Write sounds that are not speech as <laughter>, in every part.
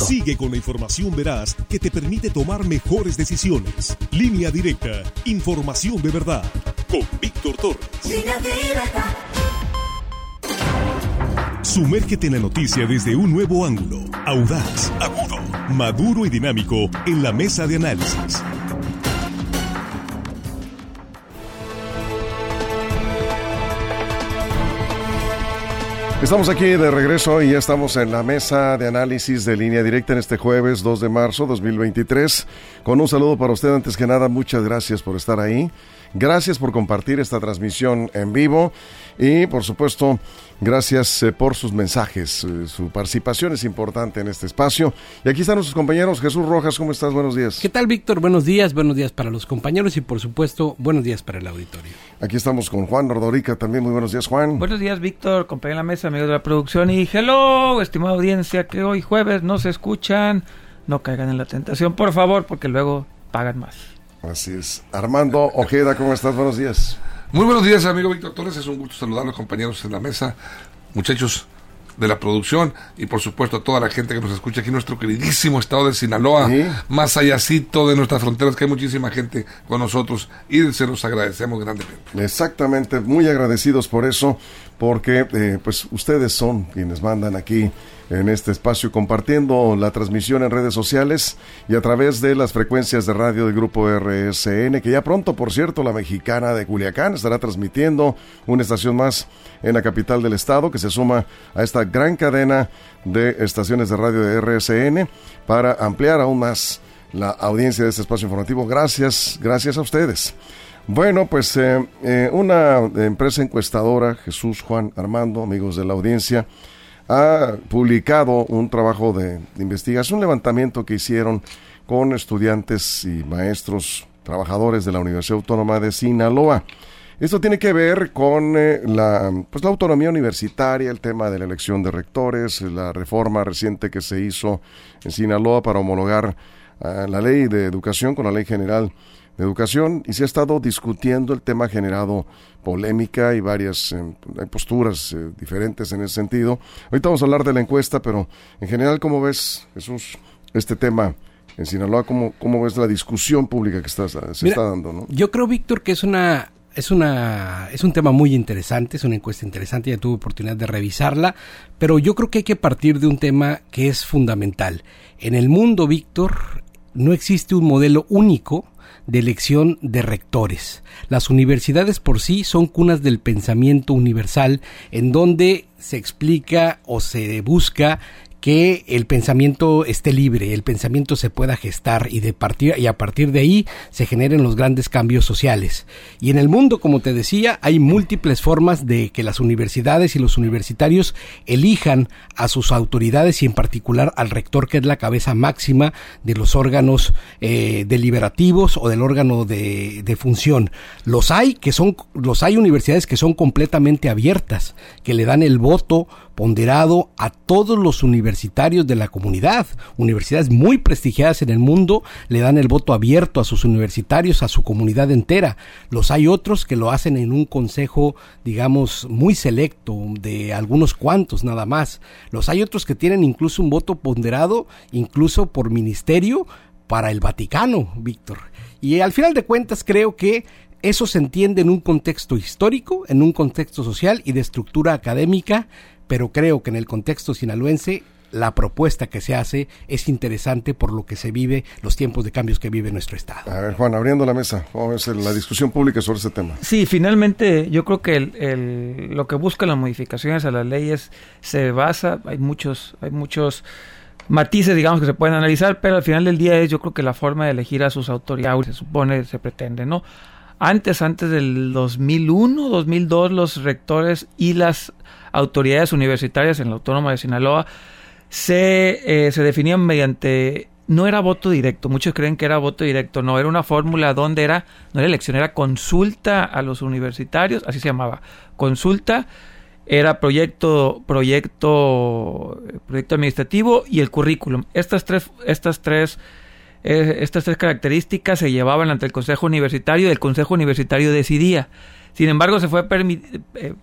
México. Sigue con la información veraz que te permite tomar mejores decisiones. Línea directa, información de verdad. Con Víctor Torres. Línea directa. Sumérgete en la noticia desde un nuevo ángulo, audaz, agudo, maduro y dinámico en la mesa de análisis. Estamos aquí de regreso y ya estamos en la mesa de análisis de línea directa en este jueves 2 de marzo 2023. Con un saludo para usted antes que nada, muchas gracias por estar ahí. Gracias por compartir esta transmisión en vivo y por supuesto gracias eh, por sus mensajes. Eh, su participación es importante en este espacio. Y aquí están nuestros compañeros. Jesús Rojas, ¿cómo estás? Buenos días. ¿Qué tal, Víctor? Buenos días, buenos días para los compañeros y por supuesto buenos días para el auditorio. Aquí estamos con Juan Rodorica también. Muy buenos días, Juan. Buenos días, Víctor, compañero de la mesa, amigos de la producción y hello, estimada audiencia que hoy jueves no se escuchan. No caigan en la tentación, por favor, porque luego pagan más. Así es. Armando Ojeda, ¿cómo estás? Buenos días. Muy buenos días, amigo Víctor Torres. Es un gusto saludar a los compañeros en la mesa, muchachos de la producción y por supuesto a toda la gente que nos escucha aquí en nuestro queridísimo estado de Sinaloa, más allácito de nuestras fronteras, que hay muchísima gente con nosotros y se los agradecemos grandemente. Exactamente, muy agradecidos por eso, porque eh, pues ustedes son quienes mandan aquí en este espacio compartiendo la transmisión en redes sociales y a través de las frecuencias de radio del grupo RSN, que ya pronto, por cierto, la mexicana de Culiacán estará transmitiendo una estación más en la capital del estado que se suma a esta gran cadena de estaciones de radio de RSN para ampliar aún más la audiencia de este espacio informativo. Gracias, gracias a ustedes. Bueno, pues eh, eh, una empresa encuestadora, Jesús Juan Armando, amigos de la audiencia, ha publicado un trabajo de, investigación, un levantamiento que hicieron con estudiantes y maestros trabajadores de la Universidad Autónoma de Sinaloa. Esto tiene que ver con eh, la, pues, la autonomía universitaria, el tema de la elección de rectores, la reforma reciente que se hizo en Sinaloa para homologar ah, la ley de educación con la ley general de educación y se ha estado discutiendo el tema generado polémica y varias eh, posturas eh, diferentes en ese sentido. Ahorita vamos a hablar de la encuesta, pero en general, ¿cómo ves, Jesús, este tema? En Sinaloa, ¿cómo, cómo ves la discusión pública que está, se está dando? ¿no? Yo creo, Víctor, que es una es una es un tema muy interesante, es una encuesta interesante, ya tuve oportunidad de revisarla, pero yo creo que hay que partir de un tema que es fundamental. En el mundo, Víctor, no existe un modelo único de elección de rectores. Las universidades por sí son cunas del pensamiento universal en donde se explica o se busca que el pensamiento esté libre, el pensamiento se pueda gestar y de partir y a partir de ahí se generen los grandes cambios sociales. Y en el mundo, como te decía, hay múltiples formas de que las universidades y los universitarios elijan a sus autoridades y en particular al rector que es la cabeza máxima de los órganos eh, deliberativos o del órgano de, de función. Los hay que son los hay universidades que son completamente abiertas, que le dan el voto ponderado a todos los universitarios de la comunidad. Universidades muy prestigiadas en el mundo le dan el voto abierto a sus universitarios, a su comunidad entera. Los hay otros que lo hacen en un consejo, digamos, muy selecto, de algunos cuantos nada más. Los hay otros que tienen incluso un voto ponderado, incluso por ministerio, para el Vaticano, Víctor. Y al final de cuentas creo que eso se entiende en un contexto histórico, en un contexto social y de estructura académica pero creo que en el contexto sinaloense la propuesta que se hace es interesante por lo que se vive, los tiempos de cambios que vive nuestro Estado. A ver, Juan, abriendo la mesa, vamos a ver la discusión pública sobre ese tema. Sí, finalmente yo creo que el, lo que busca las modificaciones a las leyes se basa, hay muchos, hay muchos matices, digamos, que se pueden analizar, pero al final del día es yo creo que la forma de elegir a sus autoridades, se supone, se pretende, ¿no? Antes, antes del 2001, 2002, los rectores y las autoridades universitarias en la Autónoma de Sinaloa se, eh, se definían mediante no era voto directo, muchos creen que era voto directo, no, era una fórmula donde era, no era elección, era consulta a los universitarios, así se llamaba, consulta, era proyecto, proyecto, proyecto administrativo y el currículum. Estas tres, estas tres, estas tres características se llevaban ante el Consejo Universitario y el Consejo Universitario decidía. Sin embargo, se fue eh,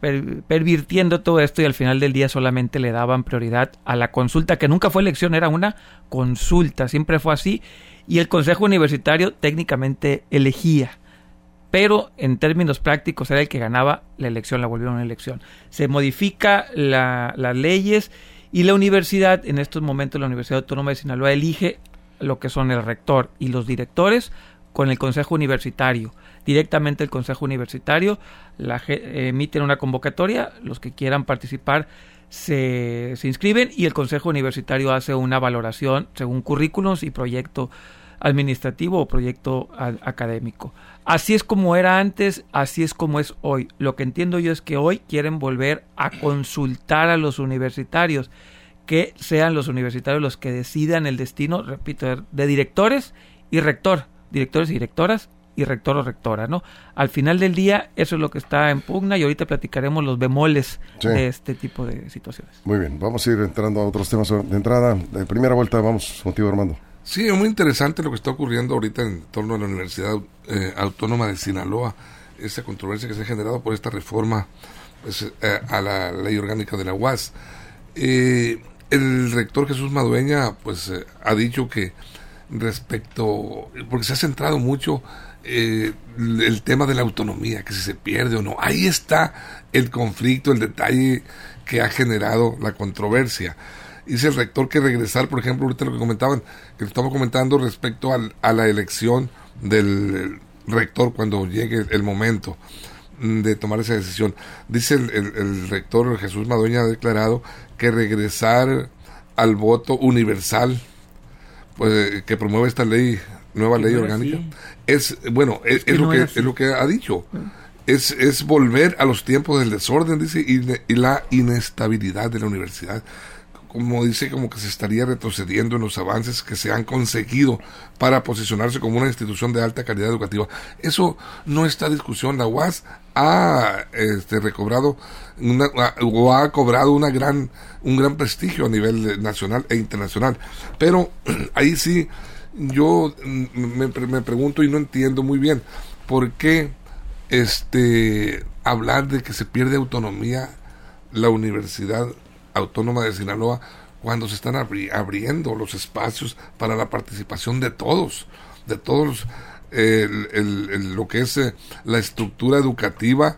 pervirtiendo todo esto y al final del día solamente le daban prioridad a la consulta, que nunca fue elección, era una consulta, siempre fue así, y el Consejo Universitario técnicamente elegía pero en términos prácticos era el que ganaba la elección, la volvieron una elección. Se modifica las leyes y la universidad, en estos momentos la Universidad Autónoma de Sinaloa elige lo que son el rector y los directores con el Consejo Universitario. Directamente el Consejo Universitario la, emiten una convocatoria, los que quieran participar se, se inscriben y el Consejo Universitario hace una valoración según currículos y proyecto administrativo o proyecto académico. Así es como era antes, así es como es hoy. Lo que entiendo yo es que hoy quieren volver a consultar a los universitarios, que sean los universitarios los que decidan el destino, repito, de directores y rector, directores y directoras y rector o rectora, ¿no? Al final del día eso es lo que está en pugna y ahorita platicaremos los bemoles de este tipo de situaciones. Muy bien, vamos a ir entrando a otros temas de entrada. De primera vuelta vamos contigo, Armando. Sí, es muy interesante lo que está ocurriendo ahorita en torno a la Universidad eh, Autónoma de Sinaloa, esa controversia que se ha generado por esta reforma pues, eh, a la ley orgánica de la UAS. Eh, el rector Jesús Madueña pues ha dicho que respecto, porque se ha centrado mucho el tema de la autonomía, que si se pierde o no, ahí está el conflicto, el detalle que ha generado la controversia. Dice el rector que regresar, por ejemplo, ahorita lo que comentaban, que estamos comentando respecto al, a la elección del rector cuando llegue el momento de tomar esa decisión. Dice el, rector Jesús Madueña ha declarado que regresar al voto universal pues, que promueve esta ley, nueva ley orgánica, es, bueno, es, lo que, es lo que ha dicho. Es, es volver a los tiempos del desorden, dice, y la inestabilidad de la universidad como dice, como que se estaría retrocediendo en los avances que se han conseguido para posicionarse como una institución de alta calidad educativa. Eso no está en discusión. La UAS ha este, recobrado o ha cobrado una gran, un gran prestigio a nivel nacional e internacional. Pero <clears throat> ahí sí, yo me, me pregunto y no entiendo muy bien por qué este, hablar de que se pierde autonomía la universidad Autónoma de Sinaloa cuando se están abriendo los espacios para la participación de todos, de todos lo que es eh, la estructura educativa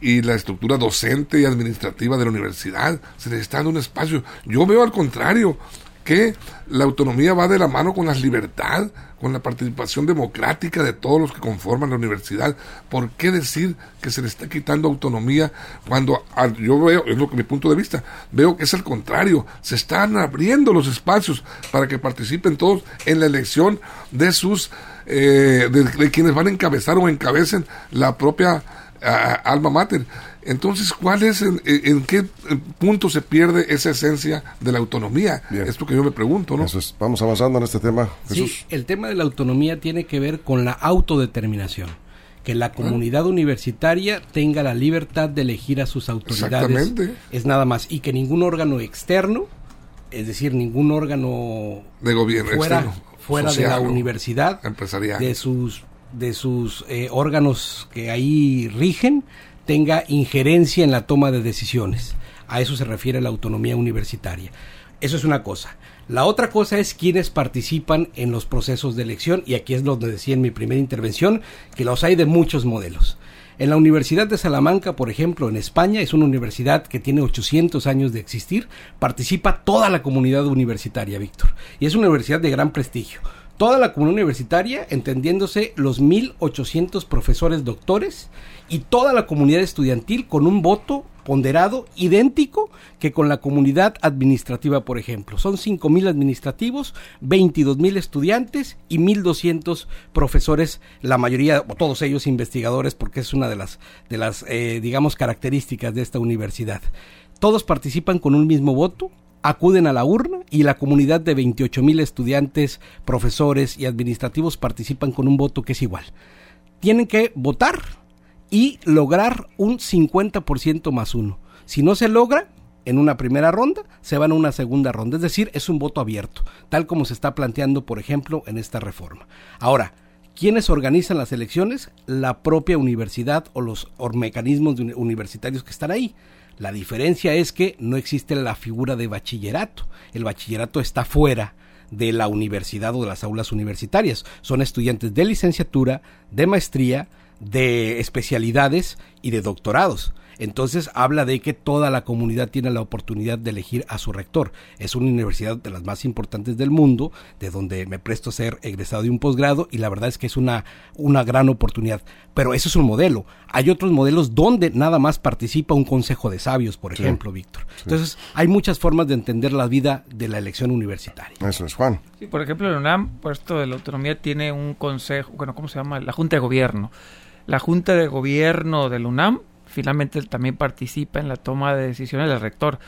y la estructura docente y administrativa de la universidad. Se les está dando un espacio. Yo veo al contrario, que la autonomía va de la mano con la libertad, con la participación democrática de todos los que conforman la universidad. ¿Por qué decir que se le está quitando autonomía cuando yo veo, es lo que mi punto de vista, veo que es al contrario, se están abriendo los espacios para que participen todos en la elección de sus, eh, de, quienes van a encabezar o encabecen la propia alma mater. Entonces, ¿cuál es, en, qué punto se pierde esa esencia de la autonomía? Esto que yo me pregunto, ¿no? Vamos avanzando en este tema, Jesús. Sí, el tema de la autonomía tiene que ver con la autodeterminación. Que la comunidad universitaria tenga la libertad de elegir a sus autoridades. Es nada más. Y que ningún órgano externo, es decir, ningún órgano de gobierno fuera, fuera de la universidad, de sus de sus eh, órganos que ahí rigen, tenga injerencia en la toma de decisiones. A eso se refiere la autonomía universitaria. Eso es una cosa. La otra cosa es quienes participan en los procesos de elección y aquí es donde decía en mi primera intervención que los hay de muchos modelos. En la Universidad de Salamanca, por ejemplo, en España, es una universidad que tiene 800 años de existir, participa toda la comunidad universitaria, Víctor, y es una universidad de gran prestigio toda la comunidad universitaria, entendiéndose los 1.800 profesores doctores y toda la comunidad estudiantil con un voto ponderado idéntico que con la comunidad administrativa, por ejemplo. Son 5.000 administrativos, 22.000 estudiantes y 1.200 profesores, la mayoría, o todos ellos investigadores, porque es una de las, de las eh, digamos, características de esta universidad. Todos participan con un mismo voto, acuden a la urna y la comunidad de 28 mil estudiantes, profesores y administrativos participan con un voto que es igual. Tienen que votar y lograr un 50% más uno. Si no se logra, en una primera ronda, se van a una segunda ronda. Es decir, es un voto abierto, tal como se está planteando, por ejemplo, en esta reforma. Ahora, ¿Quiénes organizan las elecciones? La propia universidad o los mecanismos universitarios que están ahí. La diferencia es que no existe la figura de bachillerato. El bachillerato está fuera de la universidad o de las aulas universitarias. Son estudiantes de licenciatura, de maestría, de especialidades y de doctorados. Entonces habla de que toda la comunidad tiene la oportunidad de elegir a su rector. Es una universidad de las más importantes del mundo, de donde me presto a ser egresado de un posgrado y la verdad es que es una, una gran oportunidad. Pero eso es un modelo. Hay otros modelos donde nada más participa un consejo de sabios, por ejemplo, Víctor. Entonces hay muchas formas de entender la vida de la elección universitaria. Eso es, Juan. Sí, por ejemplo, el UNAM, por esto de la autonomía, tiene un consejo, bueno, ¿cómo se llama? La Junta de Gobierno. La Junta de Gobierno del UNAM finalmente también participa en la toma de decisiones del rector.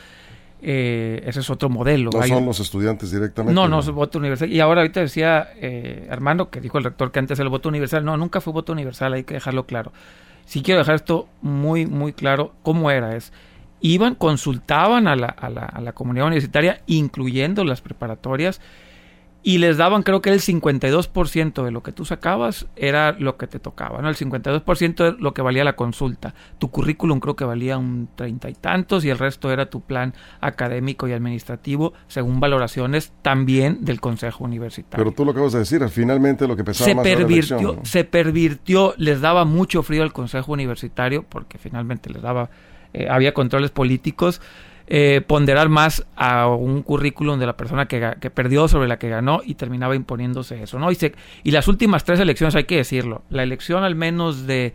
Eh, ese es otro modelo. No son los estudiantes directamente. No, no, es voto universal. Y ahora ahorita decía eh, Armando, que dijo el rector que antes era el voto universal. No, nunca fue voto universal, hay que dejarlo claro. Sí quiero dejar esto muy, muy claro. ¿Cómo era? Es, iban, consultaban a la, a la, a la comunidad universitaria, incluyendo las preparatorias, y les daban creo que el 52% de lo que tú sacabas era lo que te tocaba, ¿no? El 52% es lo que valía la consulta. Tu currículum creo que valía un treinta y tantos y el resto era tu plan académico y administrativo según valoraciones también del Consejo Universitario. Pero tú lo acabas de decir, finalmente lo que pensaba se más pervirtió, Se pervirtió, les daba mucho frío al Consejo Universitario porque finalmente les daba, eh, había controles políticos eh, ponderar más a un currículum de la persona que, perdió sobre la que ganó y terminaba imponiéndose eso, ¿no? Y, y las últimas tres elecciones, hay que decirlo, la elección al menos de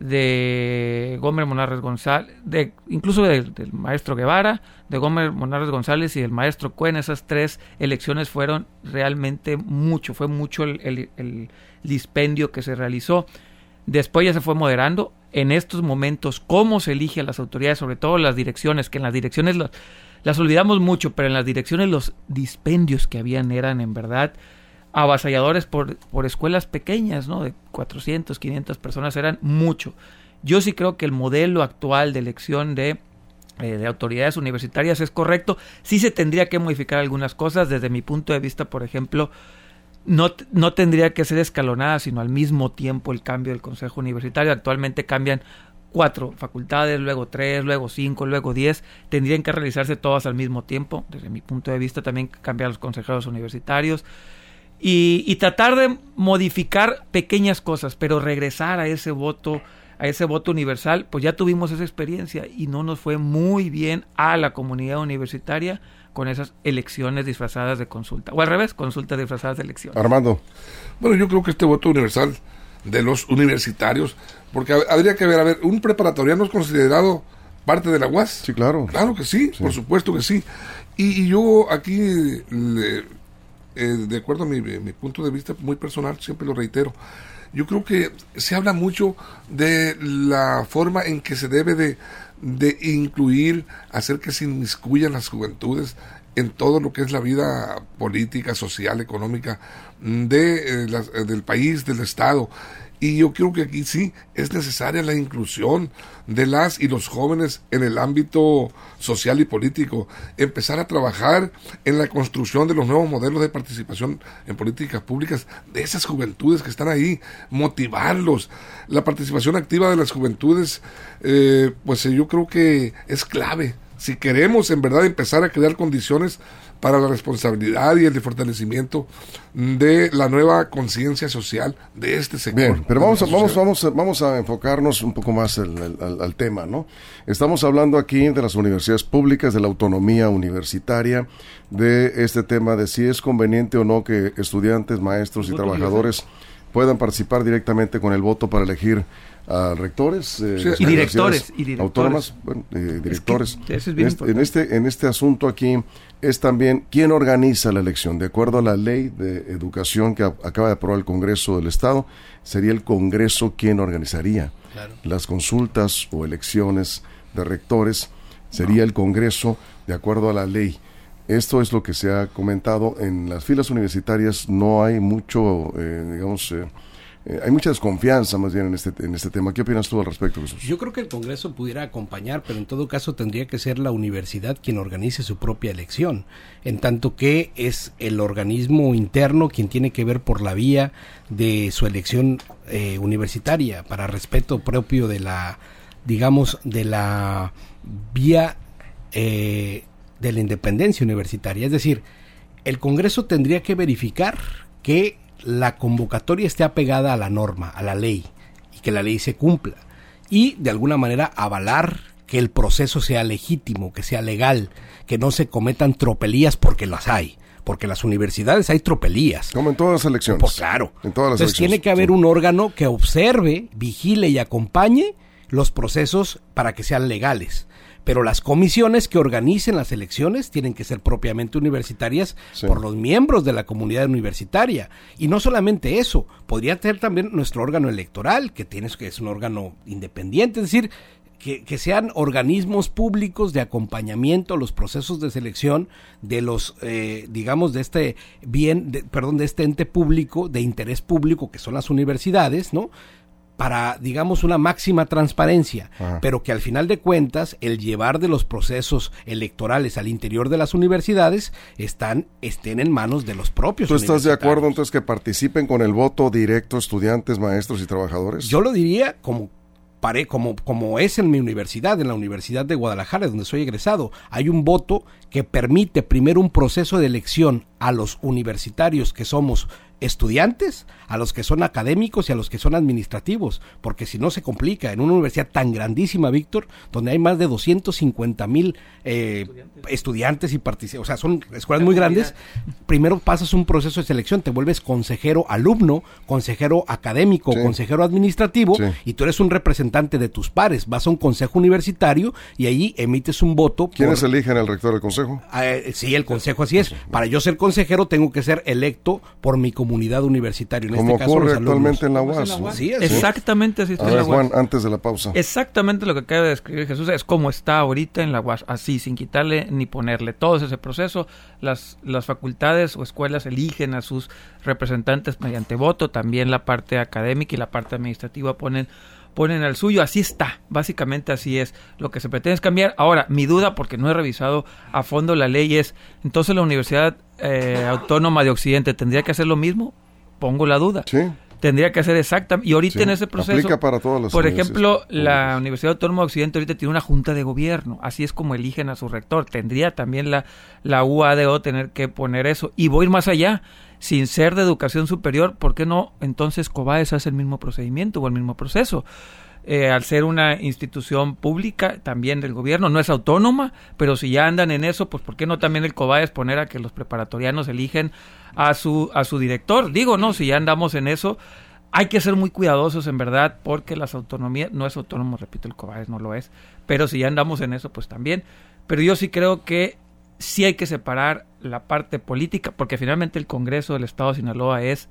de Gómez Monarres González, de, incluso del maestro Guevara, de Gómez Monarres González y del maestro Cuen, esas tres elecciones fueron realmente mucho, fue mucho el, el dispendio que se realizó. Después ya se fue moderando, en estos momentos cómo se elige a las autoridades, sobre todo las direcciones, que en las direcciones las, olvidamos mucho, pero en las direcciones los dispendios que habían eran en verdad avasalladores por, por escuelas pequeñas, ¿no? De 400, 500 personas, eran mucho. Yo sí creo que el modelo actual de elección de, eh, de autoridades universitarias es correcto. Sí se tendría que modificar algunas cosas. Desde mi punto de vista, por ejemplo, no, no tendría que ser escalonada, sino al mismo tiempo el cambio del Consejo Universitario. Actualmente cambian cuatro facultades, luego tres, luego cinco, luego diez. Tendrían que realizarse todas al mismo tiempo. Desde mi punto de vista, también cambiar los consejeros universitarios. Y, y tratar de modificar pequeñas cosas, pero regresar a ese voto a ese voto universal, pues ya tuvimos esa experiencia y no nos fue muy bien a la comunidad universitaria con esas elecciones disfrazadas de consulta. O al revés, consultas disfrazadas de elecciones. Armando. Bueno, yo creo que este voto universal de los universitarios, porque habría que ver, a ver, un preparatoriano es considerado parte de la UAS. Sí, claro. Claro que sí, por supuesto que sí. Y, yo aquí, eh, de acuerdo a mi, mi punto de vista muy personal, siempre lo reitero, yo creo que se habla mucho de la forma en que se debe de, de incluir, hacer que se inmiscuyan las juventudes en todo lo que es la vida política, social, económica de, eh, eh, del país, del Estado. Y yo creo que aquí sí es necesaria la inclusión de las y los jóvenes en el ámbito social y político. Empezar a trabajar en la construcción de los nuevos modelos de participación en políticas públicas de esas juventudes que están ahí. Motivarlos. La participación activa de las juventudes, eh, pues yo creo que es clave. Si queremos en verdad empezar a crear condiciones para la responsabilidad y el fortalecimiento de la nueva conciencia social de este sector. Bien, pero vamos a, vamos, vamos, a, vamos a enfocarnos un poco más al, tema, ¿no? Estamos hablando aquí de las universidades públicas, de la autonomía universitaria, de este tema de si es conveniente o no que estudiantes, maestros y trabajadores puedan participar directamente con el voto para elegir a rectores eh, y, directores, y, autónomas, eh, directores. Este, en, este, en este asunto aquí es también quién organiza la elección. De acuerdo a la ley de educación que acaba de aprobar el Congreso del Estado, sería el Congreso quien organizaría las consultas o elecciones de rectores. Sería el Congreso de acuerdo a la ley. Esto es lo que se ha comentado en las filas universitarias. No hay mucho, eh, digamos, eh, hay mucha desconfianza más bien en este, en este tema. ¿Qué opinas tú al respecto, Jesús? Yo creo que el Congreso pudiera acompañar, pero en todo caso tendría que ser la universidad quien organice su propia elección, en tanto que es el organismo interno quien tiene que ver por la vía de su elección eh, universitaria, para respeto propio de la, digamos, de la vía eh, de la independencia universitaria. Es decir, el Congreso tendría que verificar que la convocatoria esté apegada a la norma, a la ley, y que la ley se cumpla. Y de alguna manera avalar que el proceso sea legítimo, que sea legal, que no se cometan tropelías porque las hay. Porque en las universidades hay tropelías. Como en todas las elecciones. Pues claro. En todas las Entonces tiene que haber un órgano que observe, vigile y acompañe los procesos para que sean legales pero las comisiones que organicen las elecciones tienen que ser propiamente universitarias por los miembros de la comunidad universitaria. Y no solamente eso, podría ser también nuestro órgano electoral, que, tiene, que es un órgano independiente, es decir, que, sean organismos públicos de acompañamiento a los procesos de selección de los, eh, digamos, de este bien, perdón, de este ente público, de interés público, que son las universidades, ¿no? Para, digamos, una máxima transparencia, pero que al final de cuentas el llevar de los procesos electorales al interior de las universidades están, estén en manos de los propios. ¿Tú estás de acuerdo entonces que participen con el voto directo estudiantes, maestros y trabajadores? Yo lo diría como como, como es en mi universidad, en la Universidad de Guadalajara, donde soy egresado, hay un voto que permite primero un proceso de elección a los universitarios que somos estudiantes, a los que son académicos y a los que son administrativos, porque si no se complica en una universidad tan grandísima, Víctor, donde hay más de 250 mil eh, estudiantes. y participantes, o sea, son escuelas muy grandes, primero pasas un proceso de selección, te vuelves consejero alumno, consejero académico, consejero administrativo, y tú eres un representante de tus pares, vas a un consejo universitario y ahí emites un voto. ¿Quiénes eligen al rector del consejo? Ah, eh, sí, el consejo así es. Para yo ser consejero tengo que ser electo por mi comunidad universitaria. En Como este ocurre actualmente en la UAS. Exactamente así está en la Juan, antes de la pausa. Exactamente lo que acaba de describir Jesús es como está ahorita en la UAS, así, sin quitarle ni ponerle. Todo ese proceso, las, las facultades o escuelas eligen a sus representantes mediante voto, también la parte académica y la parte administrativa ponen ponen al suyo, así está, básicamente así es. Lo que se pretende es cambiar. Ahora, mi duda, porque no he revisado a fondo la ley, es, entonces la Universidad eh, Autónoma de Occidente tendría que hacer lo mismo, pongo la duda. Sí. Tendría que hacer exactamente. Y ahorita en ese proceso. para todas Por ejemplo, la Universidad Autónoma de Occidente ahorita tiene una junta de gobierno. Así es como eligen a su rector. Tendría también la, la UADO tener que poner eso. Y voy a ir más allá sin ser de educación superior, ¿por qué no entonces COBAES hace el mismo procedimiento o el mismo proceso? Eh, al ser una institución pública también del gobierno, no es autónoma, pero si ya andan en eso, pues ¿por qué no también el COBAES poner a que los preparatorianos eligen a su, a su director? Digo, no, si ya andamos en eso, hay que ser muy cuidadosos en verdad, porque las autonomías, no es autónomo, repito, el COBAES no lo es, pero si ya andamos en eso, pues también. Pero yo sí creo que sí hay que separar la parte política, porque finalmente el Congreso del Estado de Sinaloa es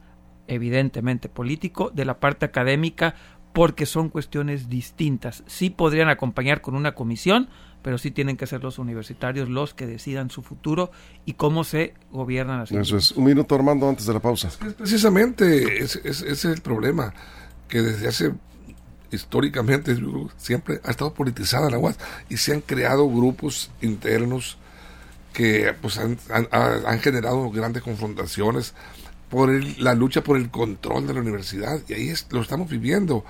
evidentemente político, de la parte académica, porque son cuestiones distintas. Sí podrían acompañar con una comisión, pero sí tienen que ser los universitarios los que decidan su futuro y cómo se gobiernan así. Eso es. Un minuto, Armando, antes de la pausa. precisamente ese es, el problema, que desde hace históricamente siempre ha estado politizada la UAS y se han creado grupos internos que pues han, generado grandes confrontaciones por la lucha por el control de la universidad y ahí lo estamos viviendo.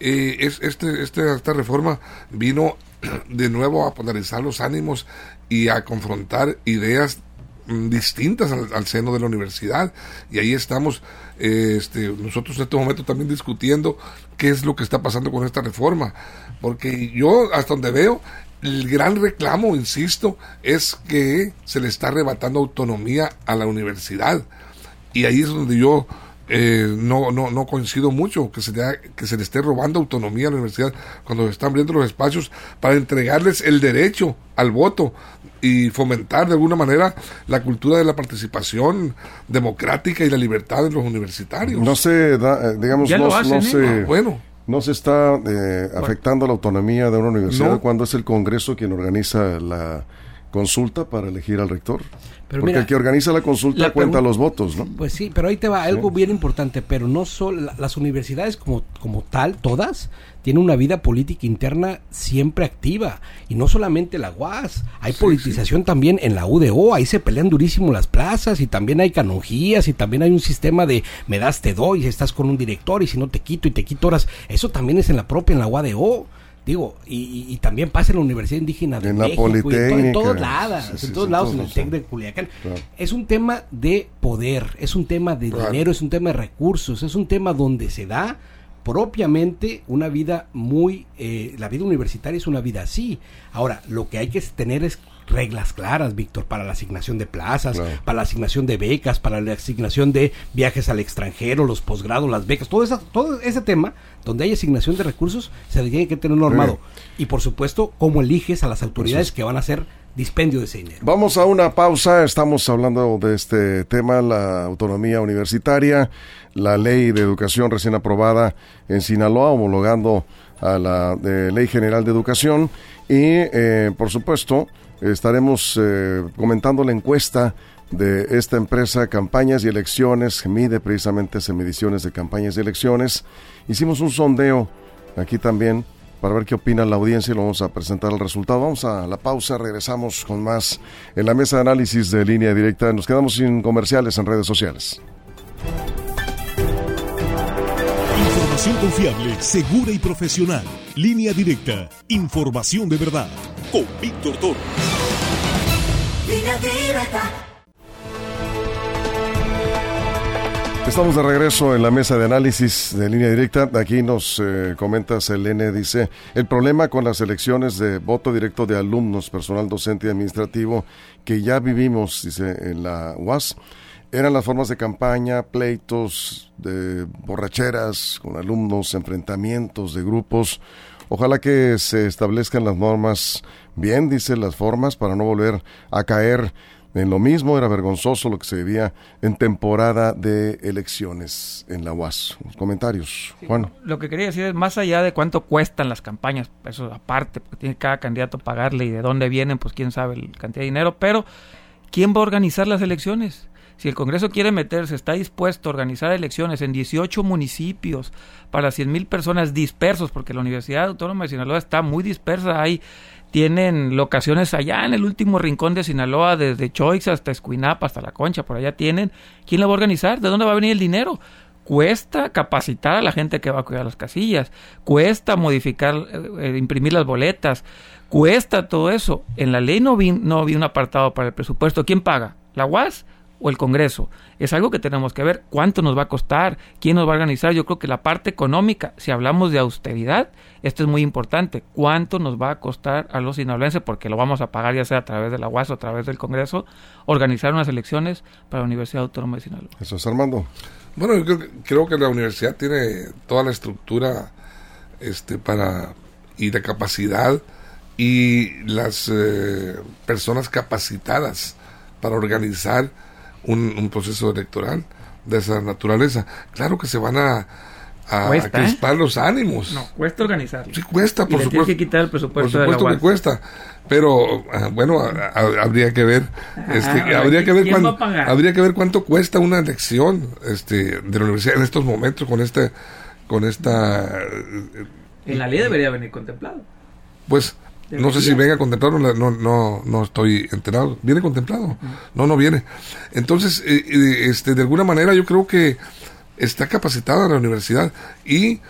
Eh, es, este, este, esta reforma vino <clears throat> de nuevo a polarizar los ánimos y a confrontar ideas mm, distintas al, seno de la universidad y ahí estamos este, nosotros en este momento también discutiendo qué es lo que está pasando con esta reforma porque yo hasta donde veo el gran reclamo, insisto, es que se le está arrebatando autonomía a la universidad. Y ahí es donde yo eh, no, no, no coincido mucho, que se, le, que se le esté robando autonomía a la universidad cuando se están abriendo los espacios para entregarles el derecho al voto y fomentar de alguna manera la cultura de la participación democrática y la libertad de los universitarios. No se da, eh, digamos, no, no se... Ah, bueno no se está eh, afectando la autonomía de una universidad cuando es el Congreso quien organiza la, consulta para elegir al rector. Porque el que organiza la consulta cuenta los votos, ¿no? Pues sí, pero ahí te va algo bien importante, pero no solo las universidades como, como tal, todas, tienen una vida política interna siempre activa. Y no solamente la UAS, hay politización también en la UDO, ahí se pelean durísimo las plazas y también hay canonjías y también hay un sistema de me das, te doy, estás con un director y si no te quito y te quito horas. Eso también es en la propia, en la UADO. Digo, y, también pasa en la Universidad Indígena de en México, la en, todos lados, en todos lados, en el TEC de Culiacán. Es un tema de poder, es un tema de dinero, es un tema de recursos, es un tema donde se da propiamente una vida muy, eh, la vida universitaria es una vida así. Ahora, lo que hay que tener es reglas claras, Víctor, para la asignación de plazas, para la asignación de becas, para la asignación de viajes al extranjero, los posgrados, las becas, todo, esa, todo ese tema donde hay asignación de recursos se tiene que tener normado. Y por supuesto, cómo eliges a las autoridades que van a hacer dispendio de ese dinero. Vamos a una pausa, estamos hablando de este tema, la autonomía universitaria, la ley de educación recién aprobada en Sinaloa, homologando a la Ley General de Educación y, eh, por supuesto, estaremos eh, comentando la encuesta de esta empresa Campañas y Elecciones, mide precisamente esas mediciones de campañas y elecciones. Hicimos un sondeo aquí también para ver qué opina la audiencia y lo vamos a presentar el resultado. Vamos a la pausa, regresamos con más en la mesa de análisis de línea directa. Nos quedamos sin comerciales en redes sociales. Información confiable, segura y profesional. Línea directa. Información de verdad. Con Víctor Toro. Estamos de regreso en la mesa de análisis de línea directa. Aquí nos eh, comenta Selene, dice, el problema con las elecciones de voto directo de alumnos, personal docente y administrativo que ya vivimos, dice, en la UAS, eran las formas de campaña, pleitos, de borracheras con alumnos, enfrentamientos de grupos. Ojalá que se establezcan las normas bien, dice, las formas para no volver a caer en lo mismo. Era vergonzoso lo que se vivía en temporada de elecciones en la UAS. Comentarios, Juan. Lo que quería decir es, más allá de cuánto cuestan las campañas, eso aparte, porque tiene cada candidato pagarle y de dónde vienen, pues quién sabe la cantidad de dinero, pero ¿quién va a organizar las elecciones? Si el Congreso quiere meterse, está dispuesto a organizar elecciones en 18 municipios para 100 mil personas dispersos, porque la Universidad Autónoma de Sinaloa está muy dispersa, hay tienen locaciones allá en el último rincón de Sinaloa, desde Choix hasta Escuinapa, hasta La Concha, por allá tienen. ¿Quién la va a organizar? ¿De dónde va a venir el dinero? Cuesta capacitar a la gente que va a cuidar las casillas, cuesta modificar, eh, eh, imprimir las boletas, cuesta todo eso. En la ley no vi, no vi un apartado para el presupuesto. ¿Quién paga? ¿La UAS? O el Congreso. Es algo que tenemos que ver cuánto nos va a costar, quién nos va a organizar. Yo creo que la parte económica, si hablamos de austeridad, esto es muy importante. ¿Cuánto nos va a costar a los sinaloenses? Porque lo vamos a pagar ya sea a través de la UAS o a través del Congreso, organizar unas elecciones para la Universidad Autónoma de Sinaloa. Eso es Armando. Bueno, yo creo, que la universidad tiene toda la estructura este, para y de capacidad y las eh, personas capacitadas para organizar un, proceso electoral de esa naturaleza. Claro que se van a, a, ¿eh? crispar los ánimos. No, cuesta organizarlo. Sí, cuesta, por supuesto. que quitar el presupuesto. Por supuesto que cuesta. Pero ah, bueno, habría que ver, este, habría que ver cuánto, habría que ver cuánto cuesta una elección, este, de la universidad en estos momentos con este, con esta. En la ley debería venir contemplado. Pues no sé si venga contemplado, no, no, no estoy enterado. ¿Viene contemplado? No, no viene. Entonces, eh, eh, este, de alguna manera yo creo que está capacitada la universidad y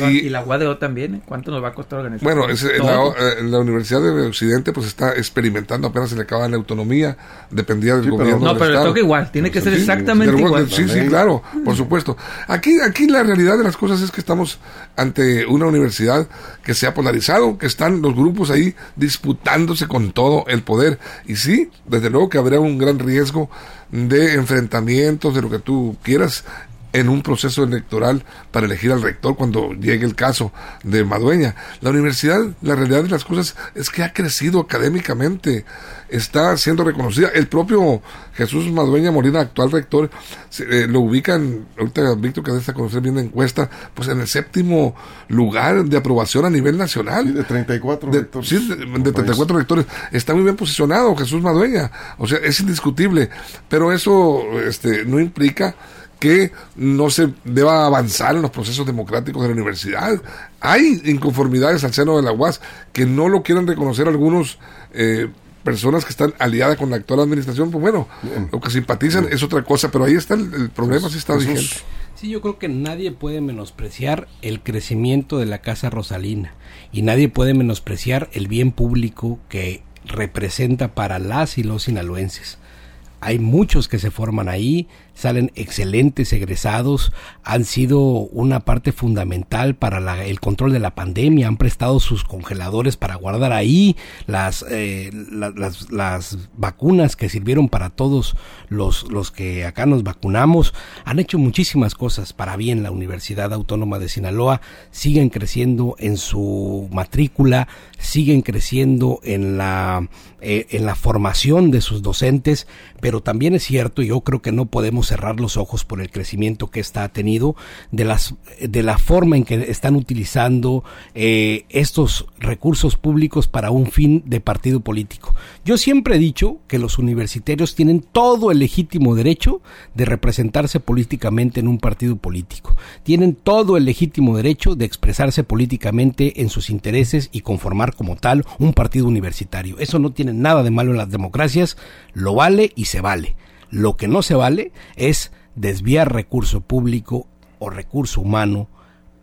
y la UADO también, ¿eh? ¿cuánto nos va a costar organizar? Bueno, es, eh, la, Universidad de Occidente pues está experimentando, apenas se le acaba la autonomía, dependía del gobierno. No, pero le toca igual, tiene que ser exactamente igual. Sí, sí, claro, por supuesto. Aquí, aquí la realidad de las cosas es que estamos ante una universidad que se ha polarizado, que están los grupos ahí disputándose con todo el poder. Y sí, desde luego que habrá un gran riesgo de enfrentamientos, de lo que tú quieras, en un proceso electoral para elegir al rector cuando llegue el caso de Madueña. La universidad, la realidad de las cosas es que ha crecido académicamente está siendo reconocida. El propio Jesús Madueña Molina, actual rector, eh, lo ubican, ahorita Víctor que está conocer bien la encuesta, pues en el séptimo lugar de aprobación a nivel nacional. de 34 rectores. Sí, de, de 34 rectores. Está muy bien posicionado Jesús Madueña. O sea, es indiscutible. Pero eso este, no implica que no se deba avanzar en los procesos democráticos de la universidad. Hay inconformidades al seno de la UAS que no lo quieren reconocer algunos eh, personas que están aliadas con la actual administración. Pues bueno, lo que simpatizan es otra cosa, pero ahí está el, problema, pues, sí está vigente. Sí, yo creo que nadie puede menospreciar el crecimiento de la Casa Rosalina y nadie puede menospreciar el bien público que representa para las y los sinaloenses. Hay muchos que se forman ahí, salen excelentes egresados, han sido una parte fundamental para el control de la pandemia, han prestado sus congeladores para guardar ahí las, eh, las, las, vacunas que sirvieron para todos los, los que acá nos vacunamos, han hecho muchísimas cosas para bien la Universidad Autónoma de Sinaloa, siguen creciendo en su matrícula, siguen creciendo en la, eh, en la formación de sus docentes, pero también es cierto, yo creo que no podemos cerrar los ojos por el crecimiento que está tenido, de, las, de la forma en que están utilizando eh, estos recursos públicos para un fin de partido político. Yo siempre he dicho que los universitarios tienen todo el legítimo derecho de representarse políticamente en un partido político. Tienen todo el legítimo derecho de expresarse políticamente en sus intereses y conformar como tal un partido universitario. Eso no tiene nada de malo en las democracias, lo vale y se vale. Lo que no se vale es desviar recurso público o recurso humano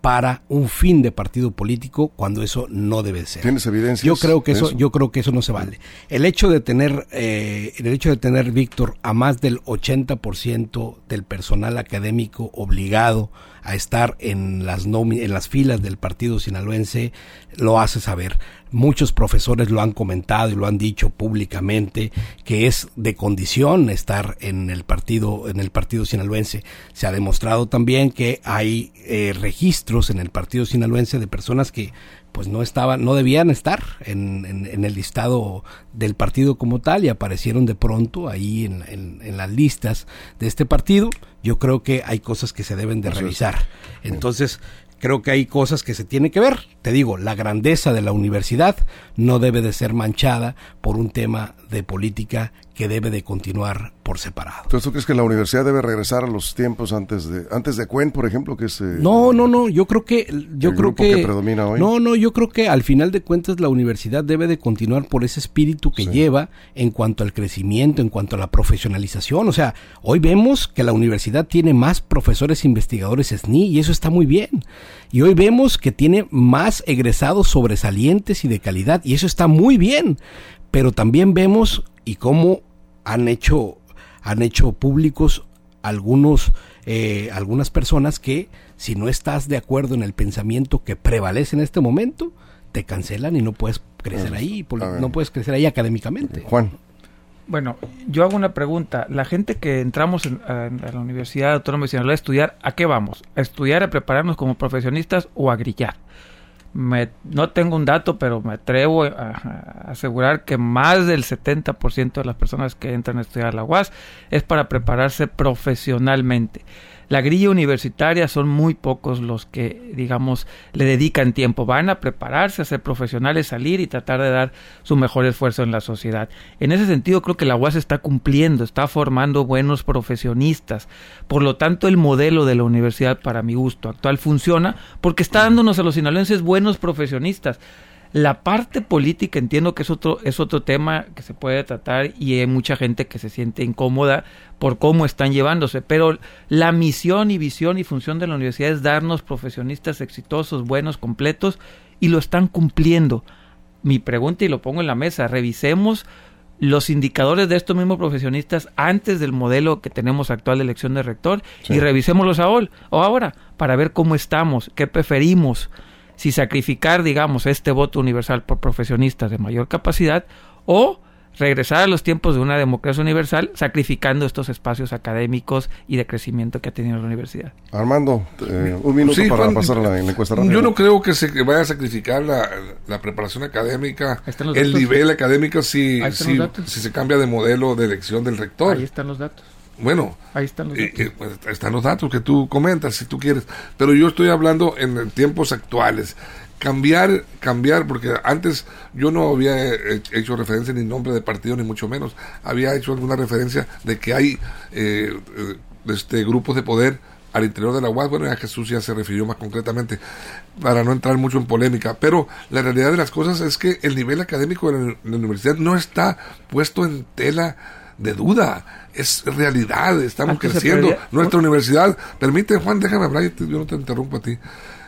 para un fin de partido político cuando eso no debe ser. ¿Tienes evidencia? Yo creo que eso, yo creo que eso no se vale. El hecho de tener, eh, el hecho de tener Víctor a más del 80% del personal académico obligado a estar en las en las filas del partido sinaloense lo hace saber. Muchos profesores lo han comentado y lo han dicho públicamente que es de condición estar en el partido en el partido sinaloense. Se ha demostrado también que hay eh, registros en el partido sinaloense de personas que pues no estaban, no debían estar en, en, el listado del partido como tal y aparecieron de pronto ahí en, en, las listas de este partido. Yo creo que hay cosas que se deben de revisar. Entonces, creo que hay cosas que se tienen que ver. Te digo, la grandeza de la universidad no debe de ser manchada por un tema de política que debe de continuar por separado. Entonces, ¿tú crees que la universidad debe regresar a los tiempos antes de antes de Cuen, por ejemplo, que es eh, No, no, no, yo creo que yo creo que, predomina hoy. No, no, yo creo que al final de cuentas la universidad debe de continuar por ese espíritu que lleva en cuanto al crecimiento, en cuanto a la profesionalización, o sea, hoy vemos que la universidad tiene más profesores investigadores SNI y eso está muy bien. Y hoy vemos que tiene más egresados sobresalientes y de calidad y eso está muy bien. Pero también vemos y cómo han hecho, han hecho públicos algunos, eh, algunas personas que si no estás de acuerdo en el pensamiento que prevalece en este momento, te cancelan y no puedes crecer ahí, no puedes crecer ahí académicamente. Juan. Bueno, yo hago una pregunta. La gente que entramos en, a, la Universidad Autónoma de Sinaloa a estudiar, ¿a qué vamos? ¿A estudiar, a prepararnos como profesionistas o a grillar? No tengo un dato, pero me atrevo a, asegurar que más del 70% de las personas que entran a estudiar la UAS es para prepararse profesionalmente la grilla universitaria son muy pocos los que, digamos, le dedican tiempo. Van a prepararse, a ser profesionales, salir y tratar de dar su mejor esfuerzo en la sociedad. En ese sentido, creo que la UAS está cumpliendo, está formando buenos profesionistas. Por lo tanto, el modelo de la universidad, para mi gusto, actual funciona porque está dándonos a los sinaloenses buenos profesionistas. La parte política entiendo que es otro, es otro tema que se puede tratar y hay mucha gente que se siente incómoda por cómo están llevándose, pero la misión y visión y función de la universidad es darnos profesionistas exitosos, buenos, completos y lo están cumpliendo. Mi pregunta y lo pongo en la mesa, revisemos los indicadores de estos mismos profesionistas antes del modelo que tenemos actual de elección de rector y revisémoslos ahora, o ahora para ver cómo estamos, qué preferimos, si sacrificar, digamos, este voto universal por profesionistas de mayor capacidad o regresar a los tiempos de una democracia universal, sacrificando estos espacios académicos y de crecimiento que ha tenido la universidad. Armando, eh, un minuto para pasar la, la encuesta Yo no creo que se vaya a sacrificar la, preparación académica, el nivel académico, si, si, si, se cambia de modelo de elección del rector. Ahí están los datos. Bueno, ahí están los, datos. Pues, están los datos que tú comentas, si tú quieres. Pero yo estoy hablando en tiempos actuales cambiar, cambiar, porque antes yo no había hecho referencia ni nombre de partido, ni mucho menos. Había hecho alguna referencia de que hay eh, eh, este, grupos de poder al interior de la UAS. Bueno, ya Jesús ya se refirió más concretamente, para no entrar mucho en polémica. Pero la realidad de las cosas es que el nivel académico de la, universidad no está puesto en tela de duda, es realidad, estamos creciendo. Nuestra universidad, permite, Juan, déjame hablar, yo no te interrumpo a ti.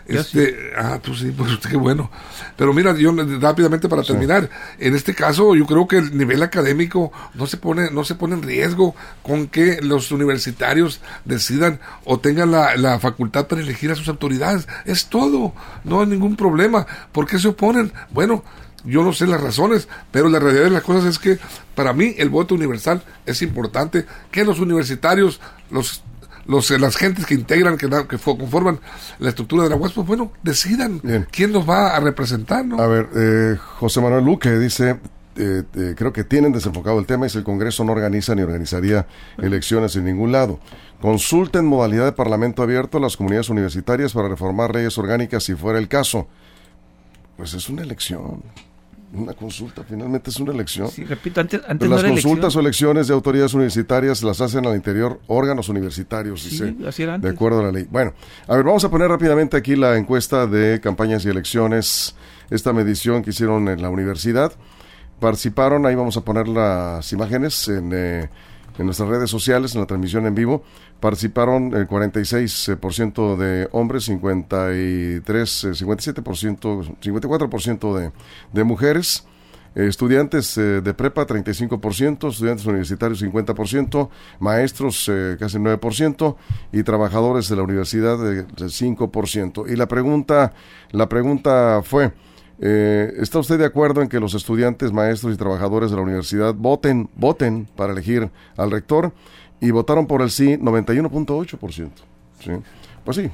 Este, ah, tú sí, <laughs> pues qué bueno. Pero mira, yo rápidamente para terminar, en este caso yo creo que el nivel académico no se pone, no se pone en riesgo con que los universitarios decidan o tengan la, la facultad para elegir a sus autoridades. Es todo, no hay ningún problema. ¿Por qué se oponen? Bueno, yo no sé las razones, pero la realidad de las cosas es que para mí el voto universal es importante, que los universitarios, los los, las gentes que integran, que, que conforman la estructura de la UAS, pues bueno, decidan quién nos va a representar, ¿no? A ver, eh, José Manuel Luque dice, eh, eh, creo que tienen desenfocado el tema y si el Congreso no organiza ni organizaría elecciones en ningún lado. Consulten modalidad de parlamento abierto a las comunidades universitarias para reformar leyes orgánicas si fuera el caso. Pues es una elección una consulta, finalmente es una elección. Sí, repito, antes, las consultas o elecciones de autoridades universitarias las hacen al interior órganos universitarios, sí, así era de acuerdo a la ley. Bueno, a ver, vamos a poner rápidamente aquí la encuesta de campañas y elecciones, esta medición que hicieron en la universidad. Participaron, ahí vamos a poner las imágenes en, eh, en nuestras redes sociales, en la transmisión en vivo participaron el 46% de hombres, 53, 57%, 54% de, de mujeres. estudiantes eh, de prepa 35%, estudiantes universitarios 50%, maestros eh, casi 9% y trabajadores de la universidad de 5%. Y la pregunta, la pregunta fue, eh, ¿está usted de acuerdo en que los estudiantes, maestros y trabajadores de la universidad voten, voten para elegir al rector? Y votaron por el sí 91.8%. ¿sí? Pues sí,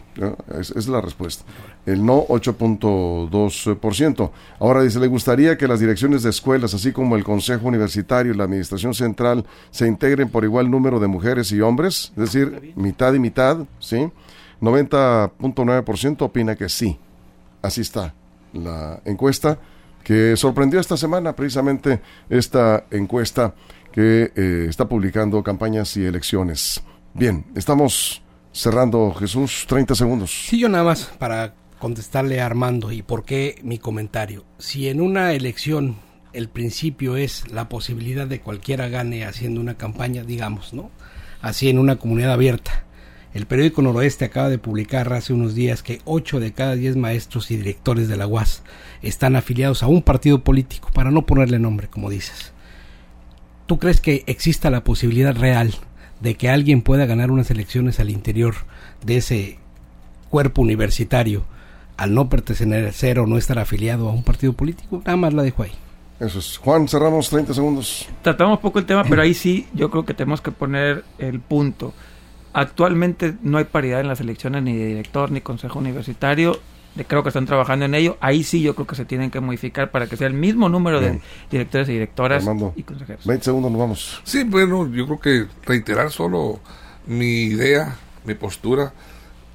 es, es, la respuesta. El no 8.2%. Ahora dice, ¿le gustaría que las direcciones de escuelas, así como el Consejo Universitario y la Administración Central, se integren por igual número de mujeres y hombres? Es decir, mitad y mitad, ¿sí? 90.9% opina que sí. Así está la encuesta que sorprendió esta semana, precisamente esta encuesta que eh, está publicando campañas y elecciones. Bien, estamos cerrando, Jesús, 30 segundos. Sí, yo nada más para contestarle a Armando y por qué mi comentario. Si en una elección el principio es la posibilidad de cualquiera gane haciendo una campaña, digamos, ¿no? Así en una comunidad abierta. El periódico Noroeste acaba de publicar hace unos días que 8 de cada 10 maestros y directores de la UAS están afiliados a un partido político, para no ponerle nombre, como dices. ¿Tú crees que exista la posibilidad real de que alguien pueda ganar unas elecciones al interior de ese cuerpo universitario al no pertenecer o no estar afiliado a un partido político? Nada más la dejo ahí. Eso es. Juan, cerramos 30 segundos. Tratamos poco el tema, pero ahí sí yo creo que tenemos que poner el punto. Actualmente no hay paridad en las elecciones ni de director ni consejo universitario creo que están trabajando en ello. Ahí sí yo creo que se tienen que modificar para que sea el mismo número de directores y directoras y consejeros. 20 segundos, nos vamos. Sí, bueno, yo creo que reiterar solo mi idea, mi postura,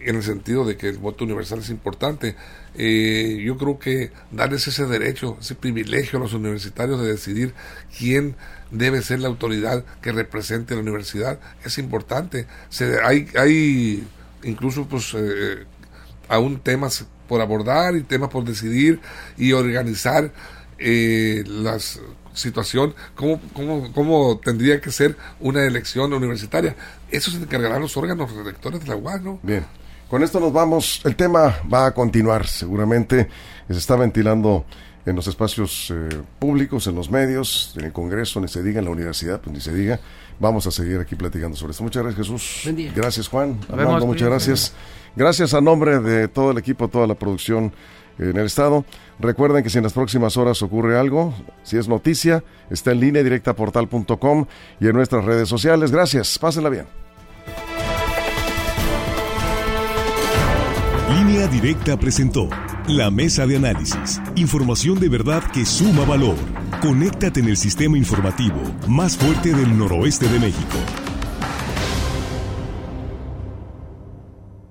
en el sentido de que el voto universal es importante. Eh, yo creo que darles ese derecho, ese privilegio a los universitarios de decidir quién debe ser la autoridad que represente la universidad es importante. Se, hay, hay incluso pues eh, aún temas por abordar y temas por decidir y organizar eh, la situación, cómo, cómo, cómo tendría que ser una elección universitaria. Eso se encargarán los órganos rectores de la UAS, ¿no? Bien. Con esto nos vamos. El tema va a continuar, seguramente. Se está ventilando en los espacios eh, públicos, en los medios, en el Congreso, ni se diga en la universidad, pues ni se diga. Vamos a seguir aquí platicando sobre esto. Muchas gracias, Jesús. Gracias, Juan. muchas gracias. Gracias a nombre de todo el equipo, toda la producción en el estado. Recuerden que si en las próximas horas ocurre algo, si es noticia, está en línea directa portal.com y en nuestras redes sociales. Gracias, pásenla bien. Línea Directa presentó la mesa de análisis. Información de verdad que suma valor. Conéctate en el sistema informativo más fuerte del noroeste de México.